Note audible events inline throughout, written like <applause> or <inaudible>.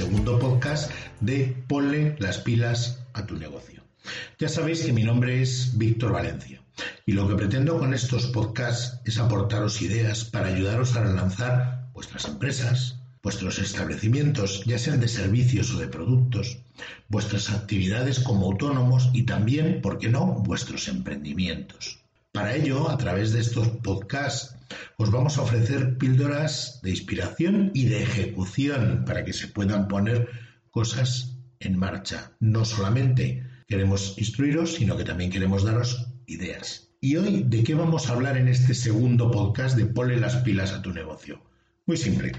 segundo podcast de Ponle las pilas a tu negocio. Ya sabéis que mi nombre es Víctor Valencia y lo que pretendo con estos podcasts es aportaros ideas para ayudaros a relanzar vuestras empresas, vuestros establecimientos, ya sean de servicios o de productos, vuestras actividades como autónomos y también, ¿por qué no?, vuestros emprendimientos. Para ello, a través de estos podcasts, os vamos a ofrecer píldoras de inspiración y de ejecución para que se puedan poner cosas en marcha. No solamente queremos instruiros, sino que también queremos daros ideas. ¿Y hoy de qué vamos a hablar en este segundo podcast de Pole las pilas a tu negocio? Muy simple.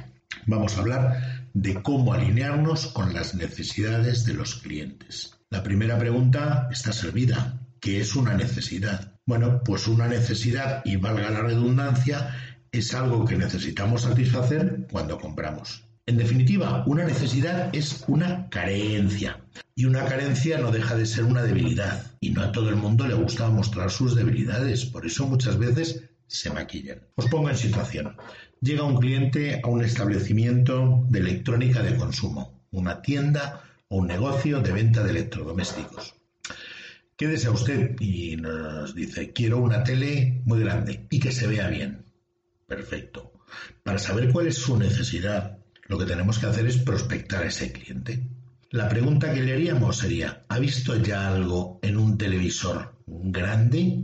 Vamos a hablar de cómo alinearnos con las necesidades de los clientes. La primera pregunta está servida. ¿Qué es una necesidad? Bueno, pues una necesidad, y valga la redundancia, es algo que necesitamos satisfacer cuando compramos. En definitiva, una necesidad es una carencia. Y una carencia no deja de ser una debilidad. Y no a todo el mundo le gusta mostrar sus debilidades. Por eso muchas veces se maquillan. Os pongo en situación. Llega un cliente a un establecimiento de electrónica de consumo, una tienda o un negocio de venta de electrodomésticos. ¿Qué desea usted? Y nos dice, quiero una tele muy grande y que se vea bien. Perfecto. Para saber cuál es su necesidad, lo que tenemos que hacer es prospectar a ese cliente. La pregunta que le haríamos sería, ¿ha visto ya algo en un televisor grande?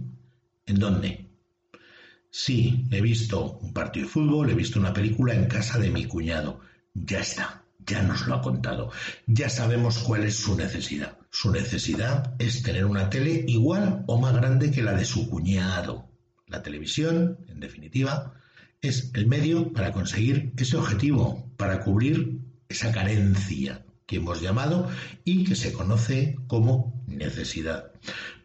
¿En dónde? Sí, he visto un partido de fútbol, he visto una película en casa de mi cuñado. Ya está, ya nos lo ha contado. Ya sabemos cuál es su necesidad. Su necesidad es tener una tele igual o más grande que la de su cuñado. La televisión, en definitiva, es el medio para conseguir ese objetivo, para cubrir esa carencia que hemos llamado y que se conoce como necesidad.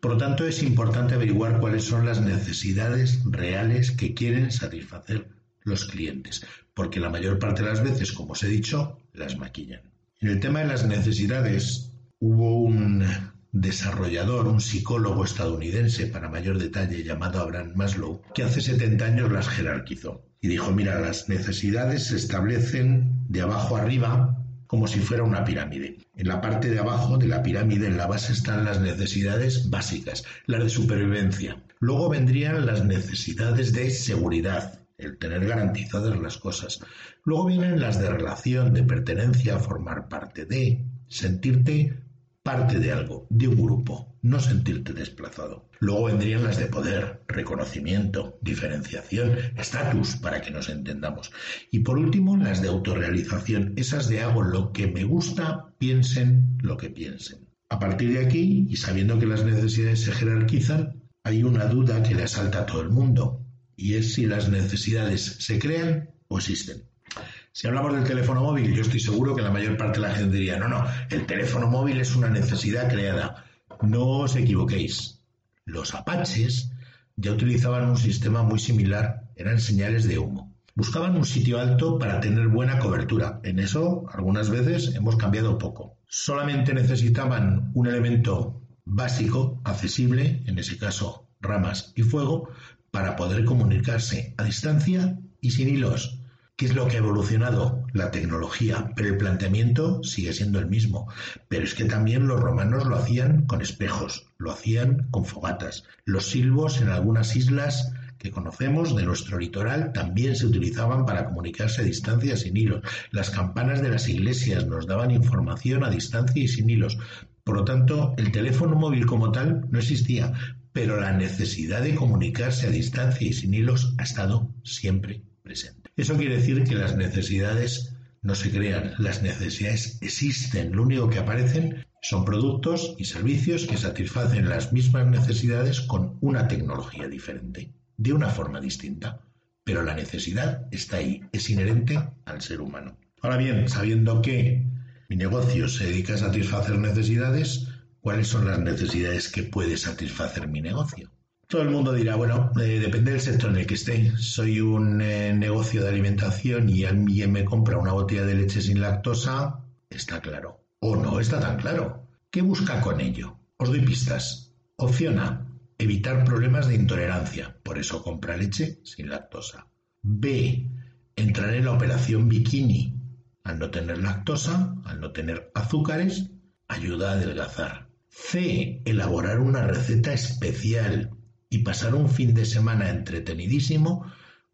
Por lo tanto, es importante averiguar cuáles son las necesidades reales que quieren satisfacer los clientes, porque la mayor parte de las veces, como os he dicho, las maquillan. En el tema de las necesidades, hubo un desarrollador, un psicólogo estadounidense para mayor detalle llamado Abraham Maslow, que hace 70 años las jerarquizó y dijo, mira, las necesidades se establecen de abajo arriba como si fuera una pirámide. En la parte de abajo de la pirámide, en la base, están las necesidades básicas, las de supervivencia. Luego vendrían las necesidades de seguridad, el tener garantizadas las cosas. Luego vienen las de relación, de pertenencia, formar parte de, sentirte parte de algo, de un grupo, no sentirte desplazado. Luego vendrían las de poder, reconocimiento, diferenciación, estatus, para que nos entendamos. Y por último, las de autorrealización, esas de hago lo que me gusta, piensen lo que piensen. A partir de aquí, y sabiendo que las necesidades se jerarquizan, hay una duda que le asalta a todo el mundo, y es si las necesidades se crean o existen. Si hablamos del teléfono móvil, yo estoy seguro que la mayor parte de la gente diría, no, no, el teléfono móvil es una necesidad creada. No os equivoquéis. Los apaches ya utilizaban un sistema muy similar, eran señales de humo. Buscaban un sitio alto para tener buena cobertura. En eso, algunas veces, hemos cambiado poco. Solamente necesitaban un elemento básico, accesible, en ese caso ramas y fuego, para poder comunicarse a distancia y sin hilos. ¿Qué es lo que ha evolucionado? La tecnología, pero el planteamiento sigue siendo el mismo. Pero es que también los romanos lo hacían con espejos, lo hacían con fogatas. Los silbos en algunas islas que conocemos de nuestro litoral también se utilizaban para comunicarse a distancia sin hilos. Las campanas de las iglesias nos daban información a distancia y sin hilos. Por lo tanto, el teléfono móvil como tal no existía, pero la necesidad de comunicarse a distancia y sin hilos ha estado siempre presente. Eso quiere decir que las necesidades no se crean, las necesidades existen, lo único que aparecen son productos y servicios que satisfacen las mismas necesidades con una tecnología diferente, de una forma distinta. Pero la necesidad está ahí, es inherente al ser humano. Ahora bien, sabiendo que mi negocio se dedica a satisfacer necesidades, ¿cuáles son las necesidades que puede satisfacer mi negocio? Todo el mundo dirá, bueno, eh, depende del sector en el que esté. Soy un eh, negocio de alimentación y alguien me compra una botella de leche sin lactosa, está claro. O no está tan claro. ¿Qué busca con ello? Os doy pistas. Opción A, evitar problemas de intolerancia, por eso compra leche sin lactosa. B, entrar en la operación bikini. Al no tener lactosa, al no tener azúcares, ayuda a adelgazar. C. Elaborar una receta especial y pasar un fin de semana entretenidísimo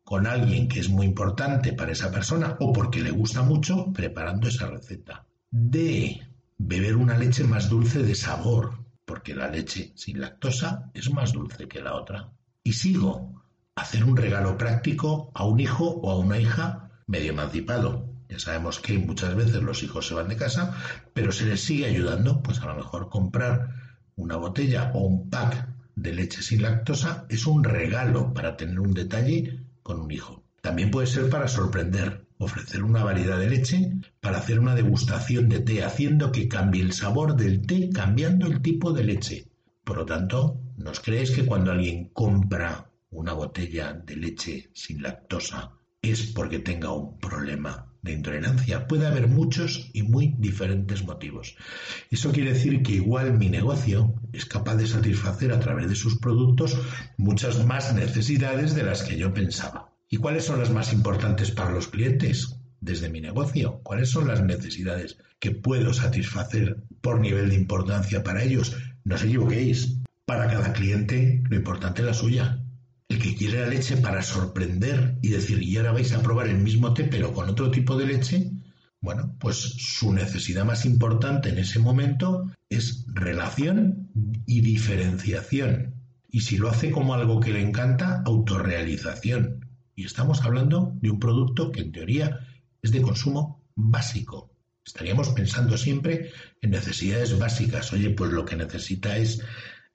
con alguien que es muy importante para esa persona o porque le gusta mucho preparando esa receta. D. Beber una leche más dulce de sabor, porque la leche sin lactosa es más dulce que la otra. Y sigo. Hacer un regalo práctico a un hijo o a una hija medio emancipado. Ya sabemos que muchas veces los hijos se van de casa, pero se les sigue ayudando, pues a lo mejor comprar una botella o un pack de leche sin lactosa es un regalo para tener un detalle con un hijo. También puede ser para sorprender, ofrecer una variedad de leche para hacer una degustación de té, haciendo que cambie el sabor del té cambiando el tipo de leche. Por lo tanto, ¿nos crees que cuando alguien compra una botella de leche sin lactosa es porque tenga un problema de intolerancia? Puede haber muchos y muy diferentes motivos. Eso quiere decir que igual mi negocio es capaz de satisfacer a través de sus productos muchas más necesidades de las que yo pensaba. ¿Y cuáles son las más importantes para los clientes? Desde mi negocio, ¿cuáles son las necesidades que puedo satisfacer por nivel de importancia para ellos? No os equivoquéis. Para cada cliente, lo importante es la suya. El que quiere la leche para sorprender y decir, y ahora vais a probar el mismo té, pero con otro tipo de leche, bueno, pues su necesidad más importante en ese momento es relación y diferenciación. Y si lo hace como algo que le encanta, autorrealización. Y estamos hablando de un producto que en teoría es de consumo básico. Estaríamos pensando siempre en necesidades básicas. Oye, pues lo que necesita es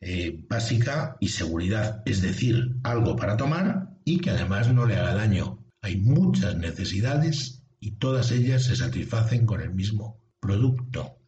eh, básica y seguridad, es decir, algo para tomar y que además no le haga daño. Hay muchas necesidades y todas ellas se satisfacen con el mismo producto.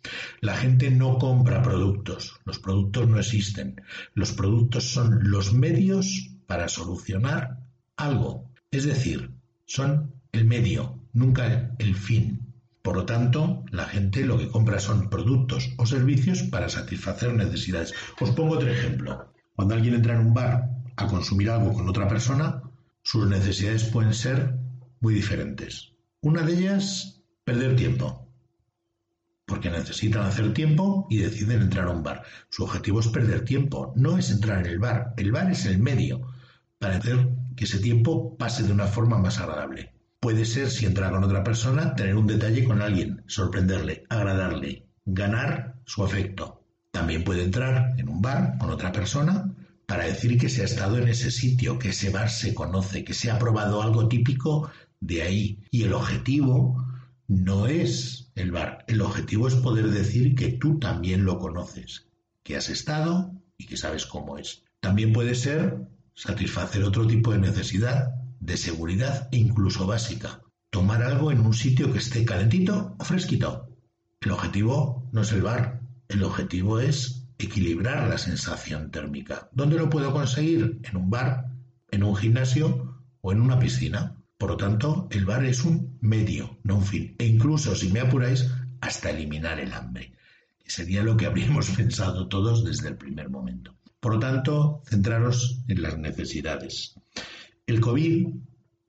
La gente no compra productos, los productos no existen. Los productos son los medios para solucionar algo. Es decir, son el medio, nunca el fin. Por lo tanto, la gente lo que compra son productos o servicios para satisfacer necesidades. Os pongo otro ejemplo. Cuando alguien entra en un bar a consumir algo con otra persona, sus necesidades pueden ser muy diferentes. Una de ellas, perder tiempo. Porque necesitan hacer tiempo y deciden entrar a un bar. Su objetivo es perder tiempo, no es entrar en el bar. El bar es el medio para hacer que ese tiempo pase de una forma más agradable. Puede ser, si entra con otra persona, tener un detalle con alguien, sorprenderle, agradarle, ganar su afecto. También puede entrar en un bar con otra persona para decir que se ha estado en ese sitio, que ese bar se conoce, que se ha probado algo típico de ahí. Y el objetivo no es el bar, el objetivo es poder decir que tú también lo conoces, que has estado y que sabes cómo es. También puede ser satisfacer otro tipo de necesidad, de seguridad incluso básica. Tomar algo en un sitio que esté calentito o fresquito. El objetivo no es el bar, el objetivo es equilibrar la sensación térmica. ¿Dónde lo puedo conseguir? En un bar, en un gimnasio o en una piscina. Por lo tanto, el bar es un medio, no un fin. E incluso, si me apuráis, hasta eliminar el hambre, que sería lo que habríamos <laughs> pensado todos desde el primer momento. Por lo tanto, centraros en las necesidades. El COVID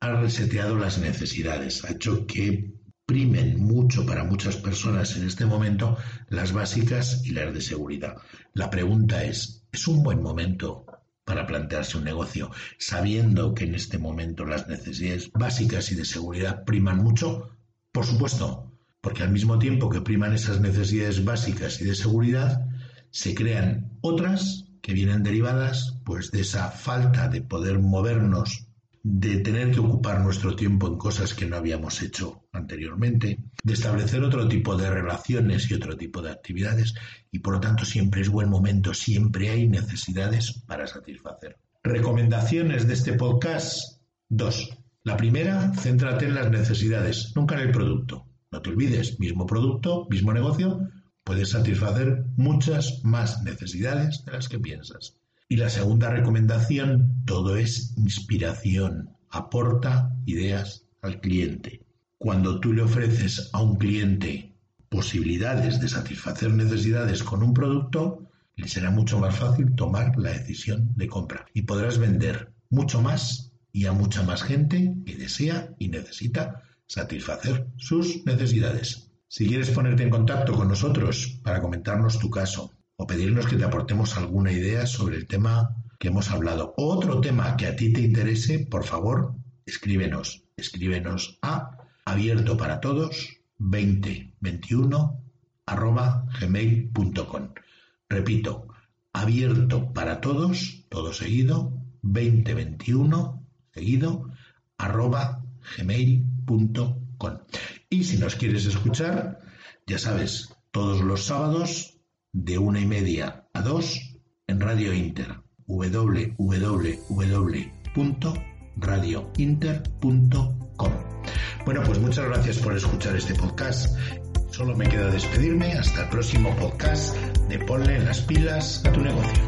ha reseteado las necesidades, ha hecho que primen mucho para muchas personas en este momento las básicas y las de seguridad. La pregunta es, ¿es un buen momento para plantearse un negocio sabiendo que en este momento las necesidades básicas y de seguridad priman mucho? Por supuesto, porque al mismo tiempo que priman esas necesidades básicas y de seguridad, se crean otras que vienen derivadas pues de esa falta de poder movernos, de tener que ocupar nuestro tiempo en cosas que no habíamos hecho anteriormente, de establecer otro tipo de relaciones y otro tipo de actividades y por lo tanto siempre es buen momento, siempre hay necesidades para satisfacer. Recomendaciones de este podcast, dos. La primera, céntrate en las necesidades, nunca en el producto. No te olvides, mismo producto, mismo negocio, puedes satisfacer muchas más necesidades de las que piensas. Y la segunda recomendación, todo es inspiración, aporta ideas al cliente. Cuando tú le ofreces a un cliente posibilidades de satisfacer necesidades con un producto, le será mucho más fácil tomar la decisión de compra y podrás vender mucho más y a mucha más gente que desea y necesita satisfacer sus necesidades. Si quieres ponerte en contacto con nosotros para comentarnos tu caso o pedirnos que te aportemos alguna idea sobre el tema que hemos hablado otro tema que a ti te interese, por favor, escríbenos. Escríbenos a abierto para todos 2021 arroba gmail.com. Repito, abierto para todos, todo seguido, 2021 seguido, arroba gmail.com. Y si nos quieres escuchar, ya sabes, todos los sábados de una y media a dos en Radio Inter, www.radiointer.com. Bueno, pues muchas gracias por escuchar este podcast. Solo me queda despedirme hasta el próximo podcast de Ponle las pilas a tu negocio.